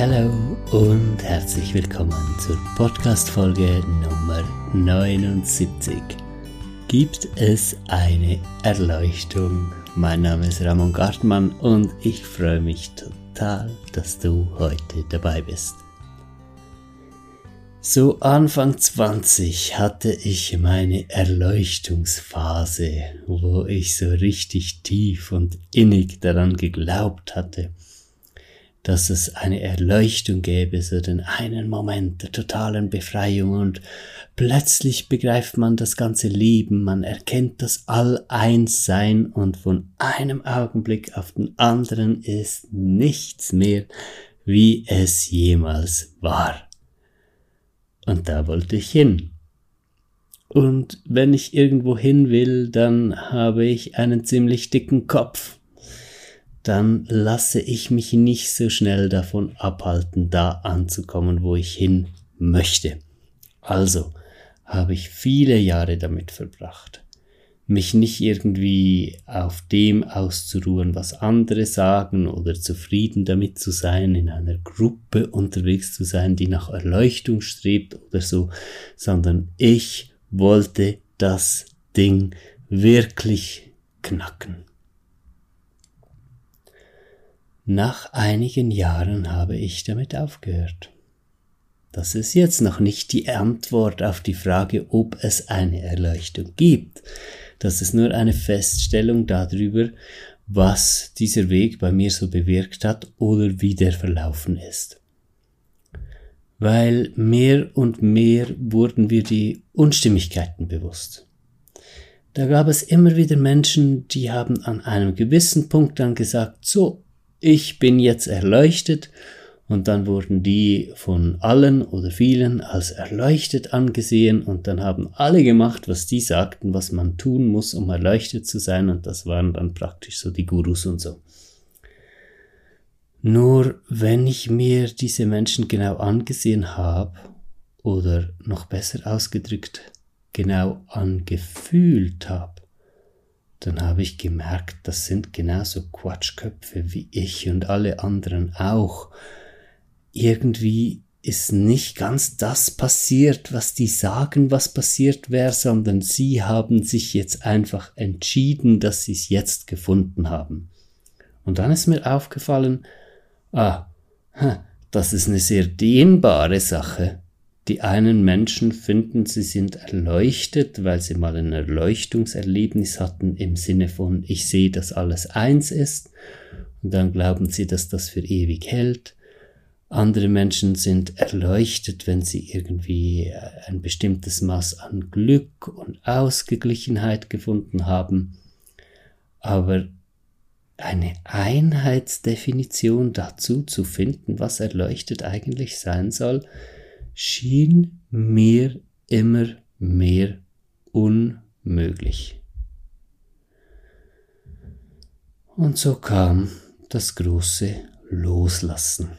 Hallo und herzlich willkommen zur Podcast-Folge Nummer 79. Gibt es eine Erleuchtung? Mein Name ist Ramon Gartmann und ich freue mich total, dass du heute dabei bist. So Anfang 20 hatte ich meine Erleuchtungsphase, wo ich so richtig tief und innig daran geglaubt hatte, dass es eine Erleuchtung gäbe, so den einen Moment der totalen Befreiung und plötzlich begreift man das ganze Leben, man erkennt das All-Eins-Sein und von einem Augenblick auf den anderen ist nichts mehr, wie es jemals war. Und da wollte ich hin. Und wenn ich irgendwo hin will, dann habe ich einen ziemlich dicken Kopf. Dann lasse ich mich nicht so schnell davon abhalten, da anzukommen, wo ich hin möchte. Also habe ich viele Jahre damit verbracht mich nicht irgendwie auf dem auszuruhen, was andere sagen oder zufrieden damit zu sein, in einer Gruppe unterwegs zu sein, die nach Erleuchtung strebt oder so, sondern ich wollte das Ding wirklich knacken. Nach einigen Jahren habe ich damit aufgehört. Das ist jetzt noch nicht die Antwort auf die Frage, ob es eine Erleuchtung gibt. Das ist nur eine Feststellung darüber, was dieser Weg bei mir so bewirkt hat oder wie der verlaufen ist. Weil mehr und mehr wurden wir die Unstimmigkeiten bewusst. Da gab es immer wieder Menschen, die haben an einem gewissen Punkt dann gesagt, so, ich bin jetzt erleuchtet. Und dann wurden die von allen oder vielen als erleuchtet angesehen. Und dann haben alle gemacht, was die sagten, was man tun muss, um erleuchtet zu sein. Und das waren dann praktisch so die Gurus und so. Nur wenn ich mir diese Menschen genau angesehen habe oder noch besser ausgedrückt genau angefühlt habe, dann habe ich gemerkt, das sind genauso Quatschköpfe wie ich und alle anderen auch irgendwie ist nicht ganz das passiert, was die sagen, was passiert wäre, sondern sie haben sich jetzt einfach entschieden, dass sie es jetzt gefunden haben. Und dann ist mir aufgefallen, ah, das ist eine sehr dehnbare Sache. Die einen Menschen finden, sie sind erleuchtet, weil sie mal ein Erleuchtungserlebnis hatten im Sinne von, ich sehe, dass alles eins ist. Und dann glauben sie, dass das für ewig hält. Andere Menschen sind erleuchtet, wenn sie irgendwie äh, ein bestimmtes Maß an Glück und Ausgeglichenheit gefunden haben. Aber eine Einheitsdefinition dazu zu finden, was erleuchtet eigentlich sein soll, schien mir immer mehr unmöglich. Und so kam das große Loslassen.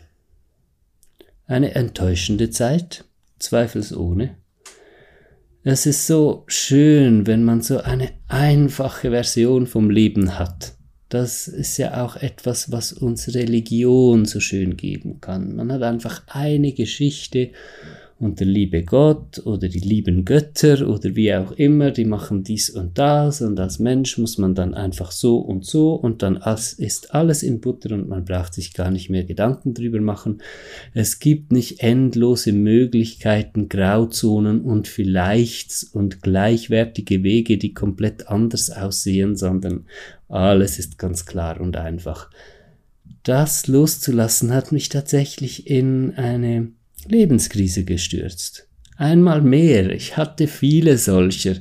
Eine enttäuschende Zeit, zweifelsohne. Es ist so schön, wenn man so eine einfache Version vom Leben hat. Das ist ja auch etwas, was uns Religion so schön geben kann. Man hat einfach eine Geschichte und der liebe Gott oder die lieben Götter oder wie auch immer, die machen dies und das und als Mensch muss man dann einfach so und so und dann ist alles in Butter und man braucht sich gar nicht mehr Gedanken drüber machen. Es gibt nicht endlose Möglichkeiten, Grauzonen und vielleicht und gleichwertige Wege, die komplett anders aussehen, sondern alles ist ganz klar und einfach. Das loszulassen hat mich tatsächlich in eine Lebenskrise gestürzt. Einmal mehr, ich hatte viele solcher.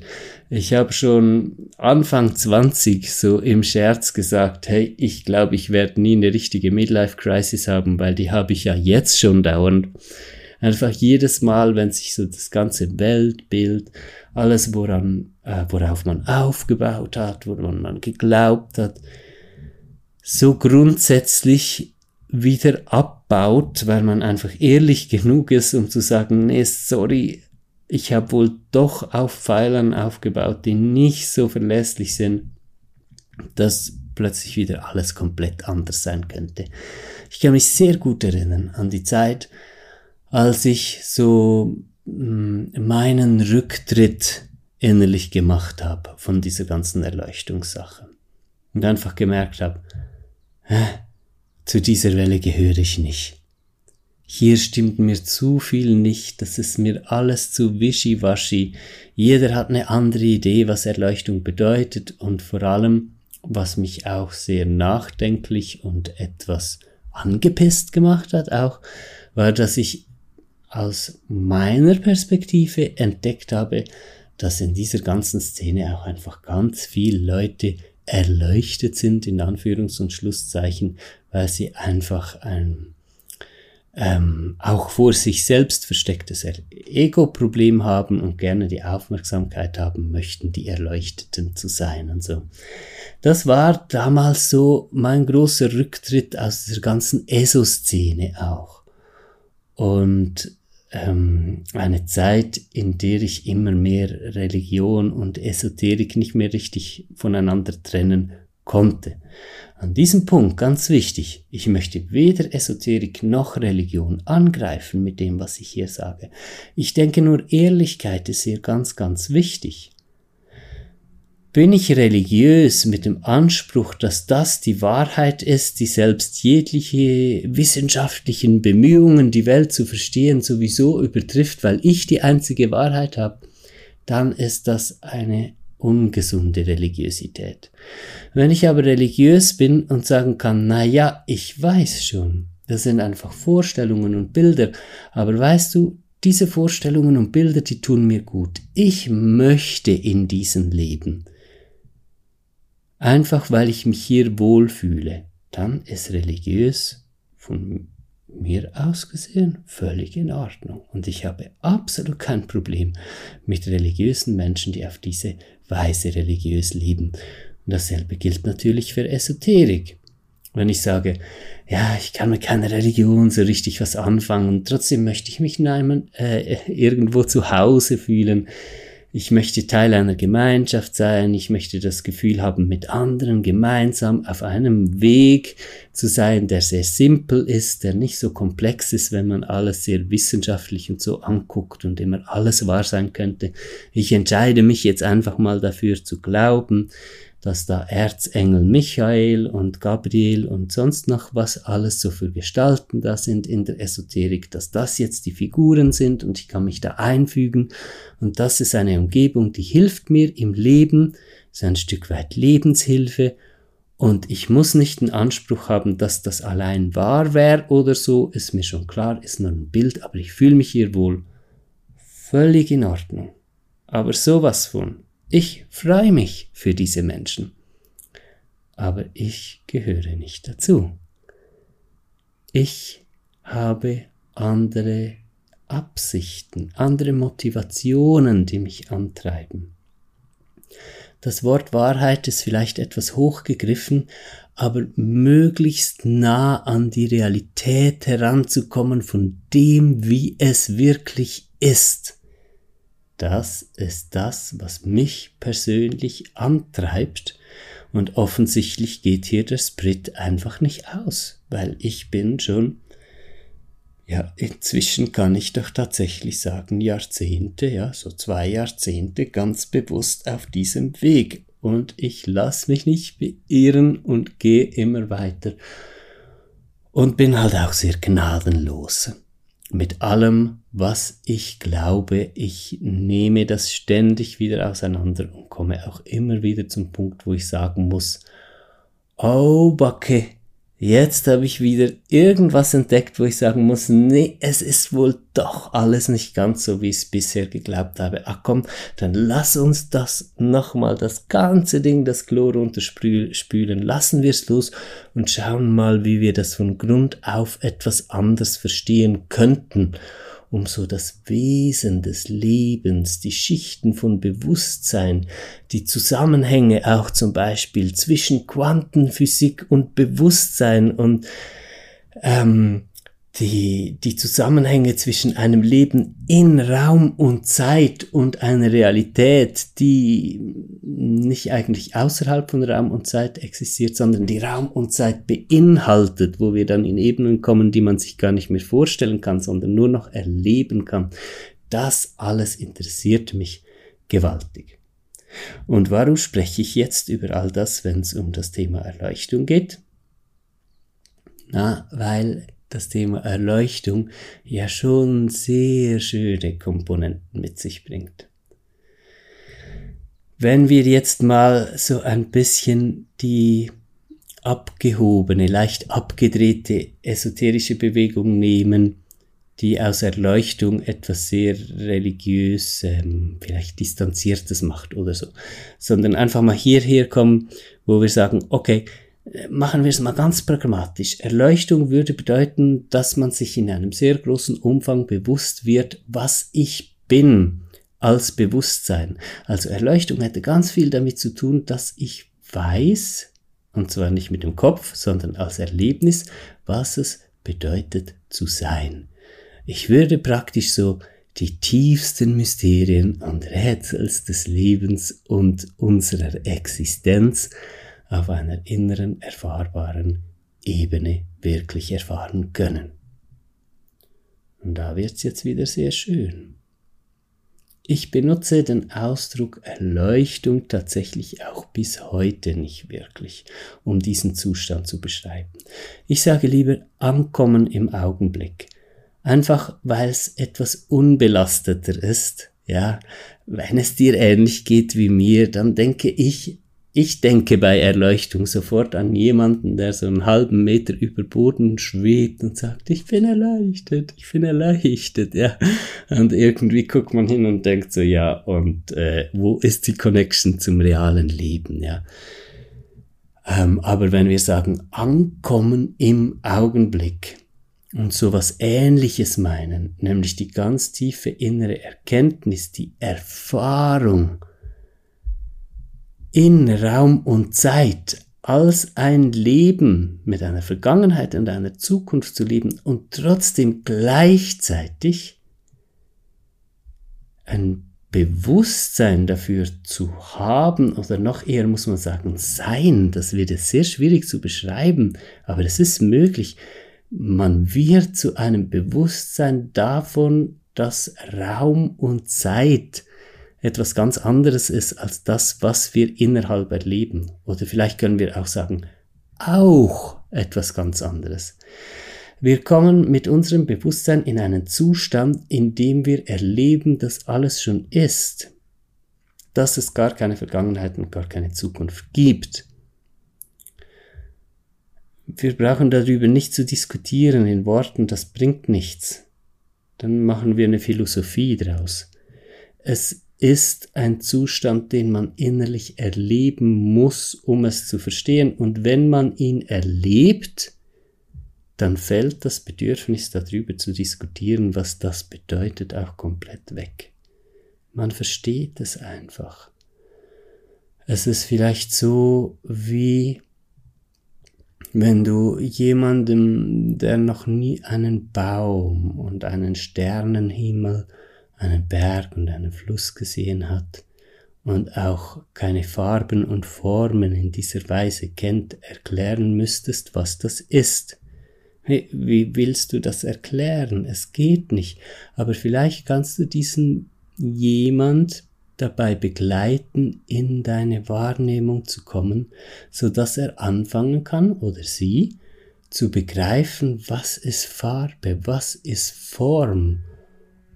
Ich habe schon Anfang 20 so im Scherz gesagt, hey, ich glaube, ich werde nie eine richtige Midlife-Crisis haben, weil die habe ich ja jetzt schon dauernd. Einfach jedes Mal, wenn sich so das ganze Weltbild, alles, woran, äh, worauf man aufgebaut hat, woran man geglaubt hat, so grundsätzlich wieder abbaut, weil man einfach ehrlich genug ist, um zu sagen, nee, sorry, ich habe wohl doch auf Pfeilern aufgebaut, die nicht so verlässlich sind. Das plötzlich wieder alles komplett anders sein könnte. Ich kann mich sehr gut erinnern an die Zeit, als ich so mm, meinen Rücktritt innerlich gemacht habe von dieser ganzen Erleuchtungssache und einfach gemerkt habe, zu dieser Welle gehöre ich nicht. Hier stimmt mir zu viel nicht, das ist mir alles zu wischiwaschi. Jeder hat eine andere Idee, was Erleuchtung bedeutet und vor allem, was mich auch sehr nachdenklich und etwas angepisst gemacht hat auch, war, dass ich aus meiner Perspektive entdeckt habe, dass in dieser ganzen Szene auch einfach ganz viele Leute erleuchtet sind, in Anführungs- und Schlusszeichen, weil sie einfach ein ähm, auch vor sich selbst verstecktes Ego-Problem haben und gerne die Aufmerksamkeit haben möchten, die Erleuchteten zu sein und so. Das war damals so mein großer Rücktritt aus dieser ganzen ESO-Szene auch. Und ähm, eine Zeit, in der ich immer mehr Religion und Esoterik nicht mehr richtig voneinander trennen konnte. An diesem Punkt ganz wichtig, ich möchte weder Esoterik noch Religion angreifen mit dem, was ich hier sage. Ich denke nur, Ehrlichkeit ist hier ganz, ganz wichtig. Bin ich religiös mit dem Anspruch, dass das die Wahrheit ist, die selbst jegliche wissenschaftlichen Bemühungen, die Welt zu verstehen, sowieso übertrifft, weil ich die einzige Wahrheit habe, dann ist das eine ungesunde Religiosität. Wenn ich aber religiös bin und sagen kann, na ja, ich weiß schon, das sind einfach Vorstellungen und Bilder, aber weißt du, diese Vorstellungen und Bilder, die tun mir gut. Ich möchte in diesen leben. Einfach weil ich mich hier wohlfühle, dann ist religiös von mir ausgesehen völlig in Ordnung. Und ich habe absolut kein Problem mit religiösen Menschen, die auf diese Weise religiös leben. Und dasselbe gilt natürlich für Esoterik. Wenn ich sage, ja, ich kann mit keiner Religion so richtig was anfangen und trotzdem möchte ich mich nein, äh, irgendwo zu Hause fühlen, ich möchte Teil einer Gemeinschaft sein, ich möchte das Gefühl haben, mit anderen gemeinsam auf einem Weg zu sein, der sehr simpel ist, der nicht so komplex ist, wenn man alles sehr wissenschaftlich und so anguckt und immer alles wahr sein könnte. Ich entscheide mich jetzt einfach mal dafür zu glauben, dass da Erzengel Michael und Gabriel und sonst noch was alles so für Gestalten da sind in der Esoterik, dass das jetzt die Figuren sind und ich kann mich da einfügen und das ist eine Umgebung, die hilft mir im Leben, ist ein Stück weit Lebenshilfe und ich muss nicht den Anspruch haben, dass das allein wahr wäre oder so, ist mir schon klar, ist nur ein Bild, aber ich fühle mich hier wohl völlig in Ordnung. Aber sowas von. Ich freue mich für diese Menschen. Aber ich gehöre nicht dazu. Ich habe andere Absichten, andere Motivationen, die mich antreiben. Das Wort Wahrheit ist vielleicht etwas hochgegriffen, aber möglichst nah an die Realität heranzukommen von dem, wie es wirklich ist. Das ist das, was mich persönlich antreibt. Und offensichtlich geht hier der Sprit einfach nicht aus, weil ich bin schon, ja, inzwischen kann ich doch tatsächlich sagen, Jahrzehnte, ja, so zwei Jahrzehnte ganz bewusst auf diesem Weg. Und ich lasse mich nicht beirren und gehe immer weiter. Und bin halt auch sehr gnadenlos mit allem, was ich glaube. Ich nehme das ständig wieder auseinander und komme auch immer wieder zum Punkt, wo ich sagen muss, oh Backe, Jetzt habe ich wieder irgendwas entdeckt, wo ich sagen muss, nee, es ist wohl doch alles nicht ganz so, wie ich es bisher geglaubt habe. Ach komm, dann lass uns das nochmal, das ganze Ding, das Chlor runterspülen, lassen wir es los und schauen mal, wie wir das von Grund auf etwas anders verstehen könnten um so das Wesen des Lebens, die Schichten von Bewusstsein, die Zusammenhänge auch zum Beispiel zwischen Quantenphysik und Bewusstsein und ähm, die, die Zusammenhänge zwischen einem Leben in Raum und Zeit und einer Realität, die nicht eigentlich außerhalb von Raum und Zeit existiert, sondern die Raum und Zeit beinhaltet, wo wir dann in Ebenen kommen, die man sich gar nicht mehr vorstellen kann, sondern nur noch erleben kann. Das alles interessiert mich gewaltig. Und warum spreche ich jetzt über all das, wenn es um das Thema Erleuchtung geht? Na, weil das Thema Erleuchtung ja schon sehr schöne Komponenten mit sich bringt. Wenn wir jetzt mal so ein bisschen die abgehobene, leicht abgedrehte esoterische Bewegung nehmen, die aus Erleuchtung etwas sehr religiös, ähm, vielleicht distanziertes macht oder so, sondern einfach mal hierher kommen, wo wir sagen, okay, machen wir es mal ganz pragmatisch. Erleuchtung würde bedeuten, dass man sich in einem sehr großen Umfang bewusst wird, was ich bin als Bewusstsein. Also Erleuchtung hätte ganz viel damit zu tun, dass ich weiß, und zwar nicht mit dem Kopf, sondern als Erlebnis, was es bedeutet zu sein. Ich würde praktisch so die tiefsten Mysterien und Rätsels des Lebens und unserer Existenz auf einer inneren erfahrbaren Ebene wirklich erfahren können. Und da wird's jetzt wieder sehr schön. Ich benutze den Ausdruck Erleuchtung tatsächlich auch bis heute nicht wirklich, um diesen Zustand zu beschreiben. Ich sage lieber Ankommen im Augenblick. Einfach weil es etwas unbelasteter ist. Ja, wenn es dir ähnlich geht wie mir, dann denke ich ich denke bei Erleuchtung sofort an jemanden, der so einen halben Meter über Boden schwebt und sagt, ich bin erleichtert, ich bin erleichtert, ja. Und irgendwie guckt man hin und denkt so, ja, und äh, wo ist die Connection zum realen Leben, ja. Ähm, aber wenn wir sagen, ankommen im Augenblick und so was Ähnliches meinen, nämlich die ganz tiefe innere Erkenntnis, die Erfahrung, in Raum und Zeit als ein Leben mit einer Vergangenheit und einer Zukunft zu leben und trotzdem gleichzeitig ein Bewusstsein dafür zu haben oder noch eher muss man sagen sein, das wird sehr schwierig zu beschreiben, aber es ist möglich. Man wird zu einem Bewusstsein davon, dass Raum und Zeit etwas ganz anderes ist als das, was wir innerhalb erleben. Oder vielleicht können wir auch sagen, auch etwas ganz anderes. Wir kommen mit unserem Bewusstsein in einen Zustand, in dem wir erleben, dass alles schon ist, dass es gar keine Vergangenheit und gar keine Zukunft gibt. Wir brauchen darüber nicht zu diskutieren in Worten, das bringt nichts. Dann machen wir eine Philosophie draus. Es ist ein Zustand, den man innerlich erleben muss, um es zu verstehen. Und wenn man ihn erlebt, dann fällt das Bedürfnis darüber zu diskutieren, was das bedeutet, auch komplett weg. Man versteht es einfach. Es ist vielleicht so wie wenn du jemandem, der noch nie einen Baum und einen Sternenhimmel einen Berg und einen Fluss gesehen hat und auch keine Farben und Formen in dieser Weise kennt, erklären müsstest, was das ist. Wie willst du das erklären? Es geht nicht. Aber vielleicht kannst du diesen jemand dabei begleiten, in deine Wahrnehmung zu kommen, so dass er anfangen kann oder sie zu begreifen, was ist Farbe, was ist Form,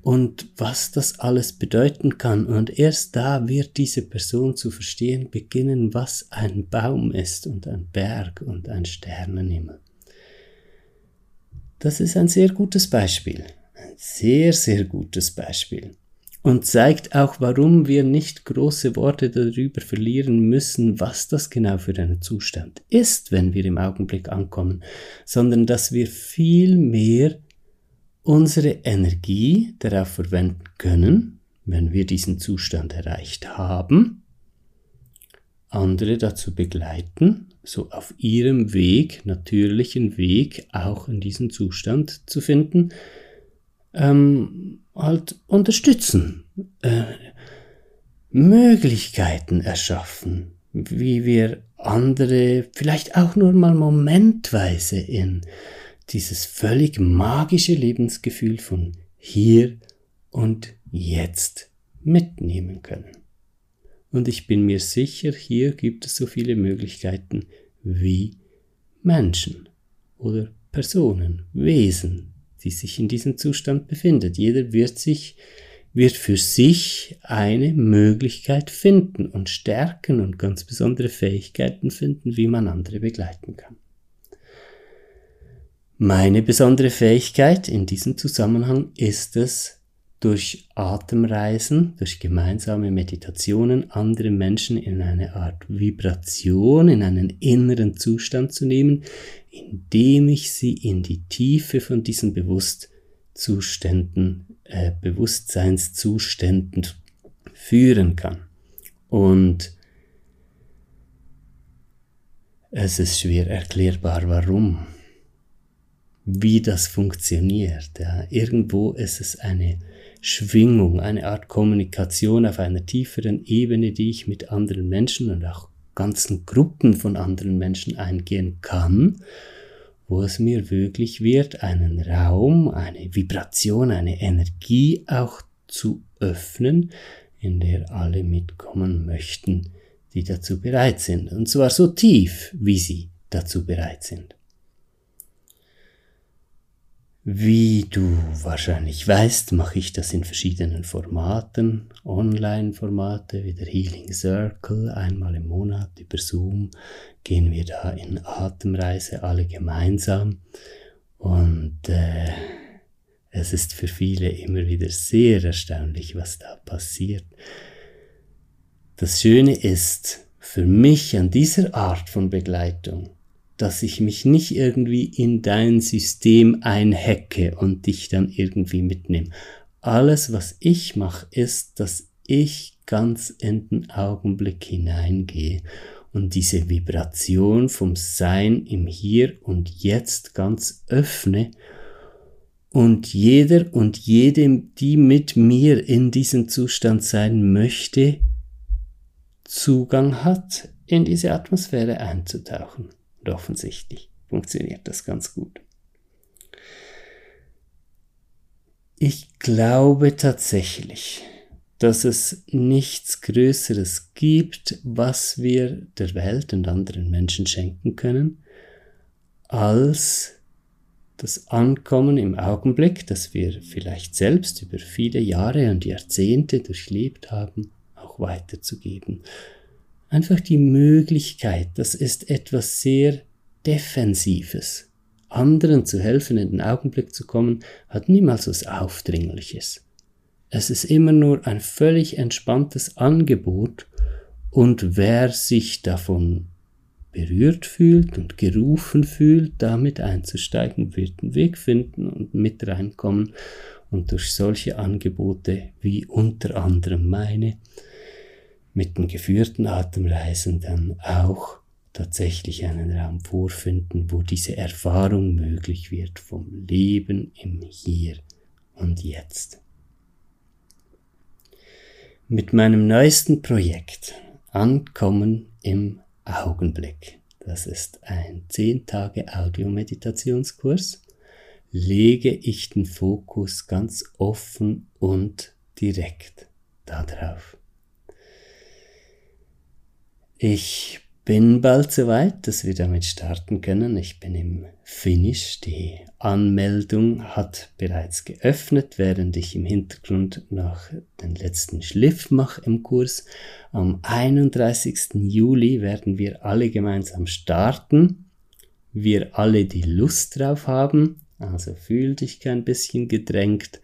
und was das alles bedeuten kann. Und erst da wird diese Person zu verstehen beginnen, was ein Baum ist und ein Berg und ein Sternenhimmel. Das ist ein sehr gutes Beispiel. Ein sehr, sehr gutes Beispiel. Und zeigt auch, warum wir nicht große Worte darüber verlieren müssen, was das genau für ein Zustand ist, wenn wir im Augenblick ankommen, sondern dass wir viel mehr unsere Energie darauf verwenden können, wenn wir diesen Zustand erreicht haben, andere dazu begleiten, so auf ihrem Weg, natürlichen Weg, auch in diesen Zustand zu finden, ähm, halt unterstützen, äh, Möglichkeiten erschaffen, wie wir andere vielleicht auch nur mal momentweise in dieses völlig magische Lebensgefühl von hier und jetzt mitnehmen können. Und ich bin mir sicher, hier gibt es so viele Möglichkeiten wie Menschen oder Personen, Wesen, die sich in diesem Zustand befindet. Jeder wird sich, wird für sich eine Möglichkeit finden und Stärken und ganz besondere Fähigkeiten finden, wie man andere begleiten kann. Meine besondere Fähigkeit in diesem Zusammenhang ist es, durch Atemreisen, durch gemeinsame Meditationen andere Menschen in eine Art Vibration, in einen inneren Zustand zu nehmen, indem ich sie in die Tiefe von diesen Bewusstzuständen, äh, Bewusstseinszuständen führen kann. Und es ist schwer erklärbar, warum, wie das funktioniert. Ja. Irgendwo ist es eine Schwingung, eine Art Kommunikation auf einer tieferen Ebene, die ich mit anderen Menschen und auch ganzen Gruppen von anderen Menschen eingehen kann, wo es mir wirklich wird, einen Raum, eine Vibration, eine Energie auch zu öffnen, in der alle mitkommen möchten, die dazu bereit sind. Und zwar so tief, wie sie dazu bereit sind. Wie du wahrscheinlich weißt, mache ich das in verschiedenen Formaten, Online-Formate wie der Healing Circle, einmal im Monat über Zoom gehen wir da in Atemreise alle gemeinsam und äh, es ist für viele immer wieder sehr erstaunlich, was da passiert. Das Schöne ist für mich an dieser Art von Begleitung, dass ich mich nicht irgendwie in dein System einhacke und dich dann irgendwie mitnehme. Alles, was ich mache, ist, dass ich ganz in den Augenblick hineingehe und diese Vibration vom Sein im Hier und Jetzt ganz öffne und jeder und jedem, die mit mir in diesem Zustand sein möchte, Zugang hat, in diese Atmosphäre einzutauchen. Und offensichtlich funktioniert das ganz gut. Ich glaube tatsächlich, dass es nichts Größeres gibt, was wir der Welt und anderen Menschen schenken können, als das Ankommen im Augenblick, das wir vielleicht selbst über viele Jahre und Jahrzehnte durchlebt haben, auch weiterzugeben einfach die Möglichkeit, das ist etwas sehr Defensives. Anderen zu helfen, in den Augenblick zu kommen, hat niemals was Aufdringliches. Es ist immer nur ein völlig entspanntes Angebot und wer sich davon berührt fühlt und gerufen fühlt, damit einzusteigen, wird einen Weg finden und mit reinkommen und durch solche Angebote wie unter anderem meine mit den geführten Atemreisen dann auch tatsächlich einen Raum vorfinden, wo diese Erfahrung möglich wird vom Leben im Hier und Jetzt. Mit meinem neuesten Projekt Ankommen im Augenblick, das ist ein 10 Tage Audiomeditationskurs, lege ich den Fokus ganz offen und direkt darauf. Ich bin bald soweit, dass wir damit starten können. Ich bin im Finish. Die Anmeldung hat bereits geöffnet, während ich im Hintergrund noch den letzten Schliff mache im Kurs. Am 31. Juli werden wir alle gemeinsam starten. Wir alle die Lust drauf haben. Also fühl dich kein bisschen gedrängt.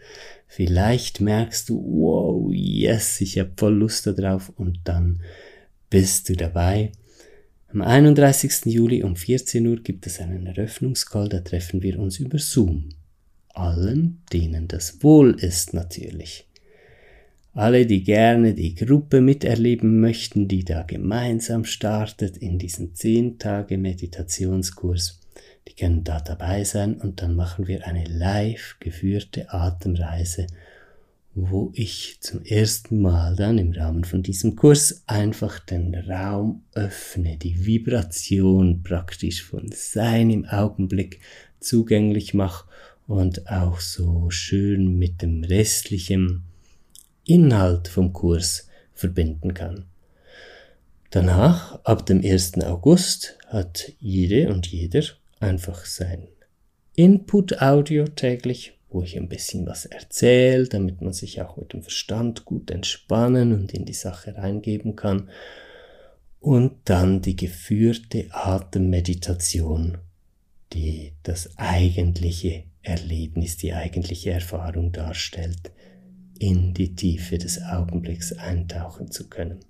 Vielleicht merkst du, wow, yes, ich habe voll Lust darauf und dann bist du dabei? Am 31. Juli um 14 Uhr gibt es einen Eröffnungscall, da treffen wir uns über Zoom. Allen, denen das wohl ist natürlich. alle, die gerne die Gruppe miterleben möchten, die da gemeinsam startet in diesen 10 Tage Meditationskurs, die können da dabei sein und dann machen wir eine live geführte Atemreise, wo ich zum ersten Mal dann im Rahmen von diesem Kurs einfach den Raum öffne, die Vibration praktisch von seinem Augenblick zugänglich mache und auch so schön mit dem restlichen Inhalt vom Kurs verbinden kann. Danach, ab dem 1. August, hat jede und jeder einfach sein Input-Audio täglich, wo ich ein bisschen was erzähle, damit man sich auch mit dem Verstand gut entspannen und in die Sache reingeben kann. Und dann die geführte Atemmeditation, die das eigentliche Erlebnis, die eigentliche Erfahrung darstellt, in die Tiefe des Augenblicks eintauchen zu können.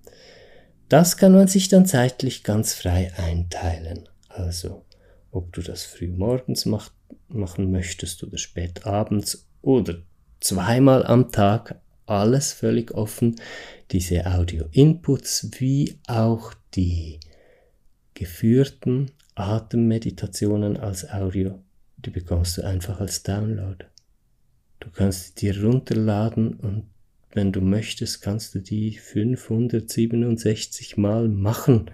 Das kann man sich dann zeitlich ganz frei einteilen. Also, ob du das früh morgens mach, machen möchtest oder spät abends oder zweimal am Tag, alles völlig offen. Diese Audio-Inputs wie auch die geführten Atemmeditationen als Audio, die bekommst du einfach als Download. Du kannst dir runterladen und wenn du möchtest, kannst du die 567 Mal machen.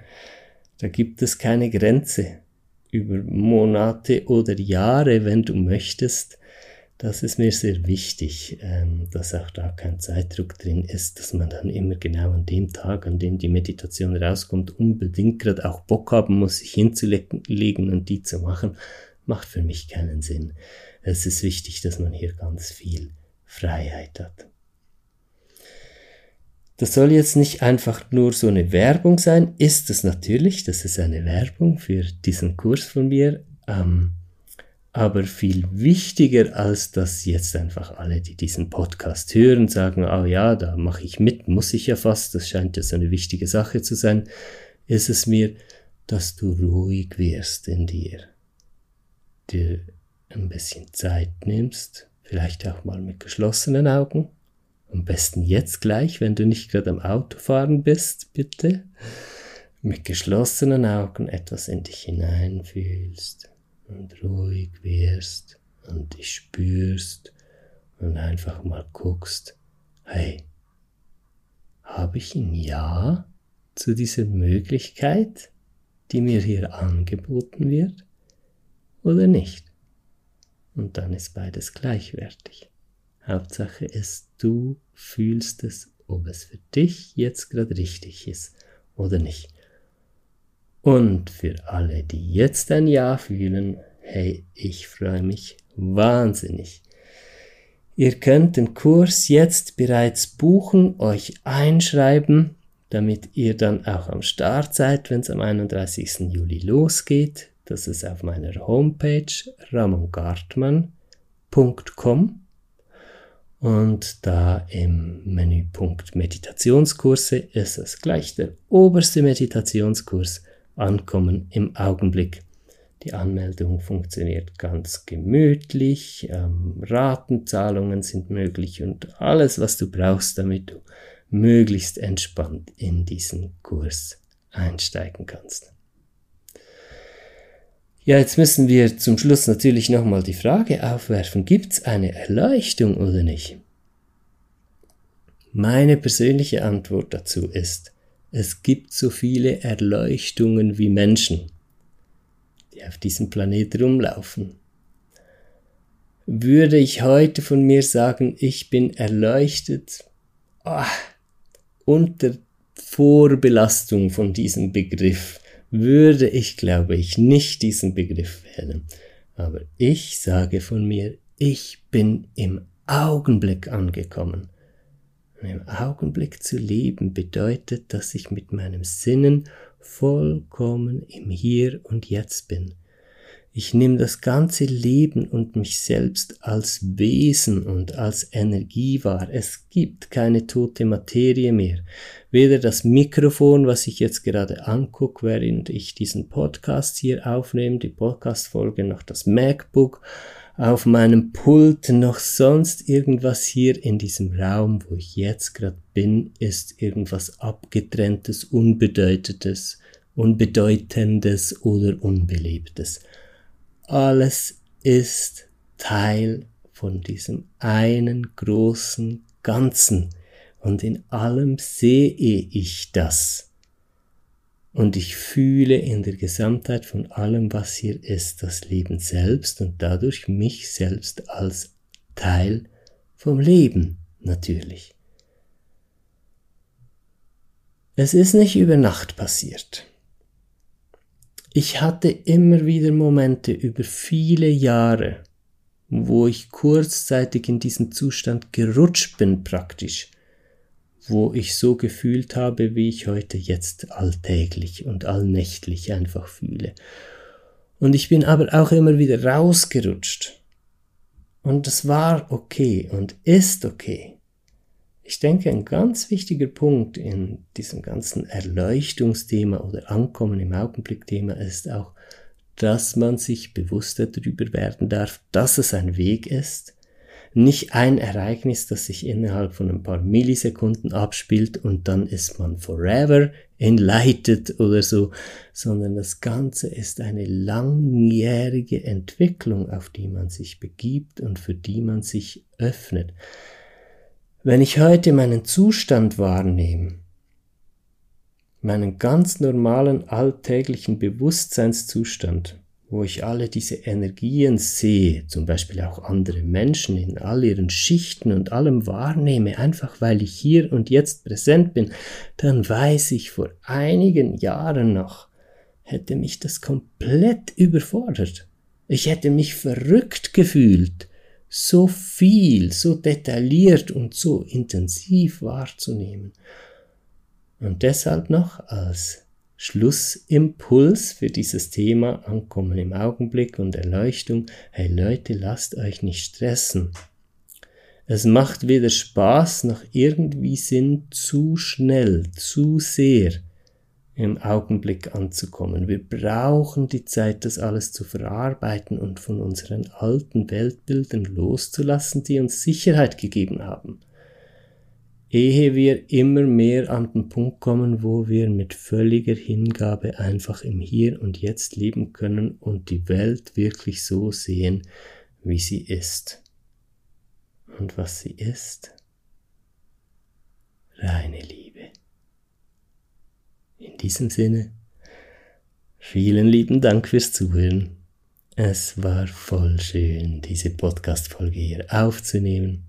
Da gibt es keine Grenze. Über Monate oder Jahre, wenn du möchtest. Das ist mir sehr wichtig, ähm, dass auch da kein Zeitdruck drin ist, dass man dann immer genau an dem Tag, an dem die Meditation rauskommt, unbedingt gerade auch Bock haben muss, sich hinzulegen und die zu machen, macht für mich keinen Sinn. Es ist wichtig, dass man hier ganz viel Freiheit hat. Das soll jetzt nicht einfach nur so eine Werbung sein, ist es natürlich, das ist eine Werbung für diesen Kurs von mir, ähm, aber viel wichtiger als dass jetzt einfach alle, die diesen Podcast hören, sagen, oh ja, da mache ich mit, muss ich ja fast, das scheint ja so eine wichtige Sache zu sein, ist es mir, dass du ruhig wirst in dir, dir ein bisschen Zeit nimmst, vielleicht auch mal mit geschlossenen Augen. Am besten jetzt gleich, wenn du nicht gerade am Autofahren bist, bitte. Mit geschlossenen Augen etwas in dich hineinfühlst und ruhig wirst und dich spürst und einfach mal guckst, hey, habe ich ein Ja zu dieser Möglichkeit, die mir hier angeboten wird, oder nicht? und dann ist beides gleichwertig. Hauptsache ist, du fühlst es, ob es für dich jetzt gerade richtig ist oder nicht. Und für alle, die jetzt ein Ja fühlen, hey, ich freue mich wahnsinnig. Ihr könnt den Kurs jetzt bereits buchen, euch einschreiben, damit ihr dann auch am Start seid, wenn es am 31. Juli losgeht. Das ist auf meiner Homepage ramongartmann.com und da im Menüpunkt Meditationskurse ist es gleich der oberste Meditationskurs Ankommen im Augenblick. Die Anmeldung funktioniert ganz gemütlich, ähm, Ratenzahlungen sind möglich und alles, was du brauchst, damit du möglichst entspannt in diesen Kurs einsteigen kannst. Ja, jetzt müssen wir zum Schluss natürlich nochmal die Frage aufwerfen, gibt es eine Erleuchtung oder nicht? Meine persönliche Antwort dazu ist, es gibt so viele Erleuchtungen wie Menschen, die auf diesem Planet rumlaufen. Würde ich heute von mir sagen, ich bin erleuchtet, oh, unter Vorbelastung von diesem Begriff, würde ich, glaube ich, nicht diesen Begriff wählen. Aber ich sage von mir, ich bin im Augenblick angekommen. Und im Augenblick zu leben bedeutet, dass ich mit meinem Sinnen vollkommen im Hier und Jetzt bin. Ich nehme das ganze Leben und mich selbst als Wesen und als Energie wahr. Es gibt keine tote Materie mehr. Weder das Mikrofon, was ich jetzt gerade angucke, während ich diesen Podcast hier aufnehme, die Podcast-Folge, noch das MacBook, auf meinem Pult noch sonst irgendwas hier in diesem Raum, wo ich jetzt gerade bin, ist irgendwas abgetrenntes, unbedeutetes, unbedeutendes oder unbelebtes. Alles ist Teil von diesem einen großen Ganzen und in allem sehe ich das. Und ich fühle in der Gesamtheit von allem, was hier ist, das Leben selbst und dadurch mich selbst als Teil vom Leben natürlich. Es ist nicht über Nacht passiert. Ich hatte immer wieder Momente über viele Jahre, wo ich kurzzeitig in diesen Zustand gerutscht bin praktisch, wo ich so gefühlt habe, wie ich heute jetzt alltäglich und allnächtlich einfach fühle. Und ich bin aber auch immer wieder rausgerutscht. Und das war okay und ist okay. Ich denke, ein ganz wichtiger Punkt in diesem ganzen Erleuchtungsthema oder Ankommen im Augenblick-Thema ist auch, dass man sich bewusster darüber werden darf, dass es ein Weg ist, nicht ein Ereignis, das sich innerhalb von ein paar Millisekunden abspielt und dann ist man forever enlightened oder so, sondern das Ganze ist eine langjährige Entwicklung, auf die man sich begibt und für die man sich öffnet. Wenn ich heute meinen Zustand wahrnehme, meinen ganz normalen alltäglichen Bewusstseinszustand, wo ich alle diese Energien sehe, zum Beispiel auch andere Menschen in all ihren Schichten und allem wahrnehme, einfach weil ich hier und jetzt präsent bin, dann weiß ich, vor einigen Jahren noch hätte mich das komplett überfordert. Ich hätte mich verrückt gefühlt, so viel, so detailliert und so intensiv wahrzunehmen. Und deshalb noch als Schlussimpuls für dieses Thema Ankommen im Augenblick und Erleuchtung. Hey Leute, lasst euch nicht stressen. Es macht weder Spaß noch irgendwie Sinn, zu schnell, zu sehr im Augenblick anzukommen. Wir brauchen die Zeit, das alles zu verarbeiten und von unseren alten Weltbildern loszulassen, die uns Sicherheit gegeben haben ehe wir immer mehr an den Punkt kommen, wo wir mit völliger Hingabe einfach im Hier und Jetzt leben können und die Welt wirklich so sehen, wie sie ist. Und was sie ist? Reine Liebe. In diesem Sinne, vielen lieben Dank fürs Zuhören. Es war voll schön, diese Podcast-Folge hier aufzunehmen.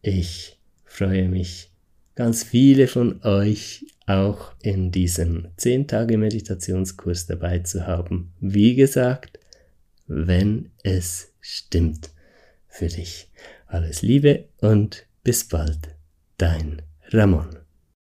Ich freue mich, ganz viele von euch auch in diesem 10 Tage Meditationskurs dabei zu haben. Wie gesagt, wenn es stimmt für dich. Alles Liebe und bis bald, dein Ramon.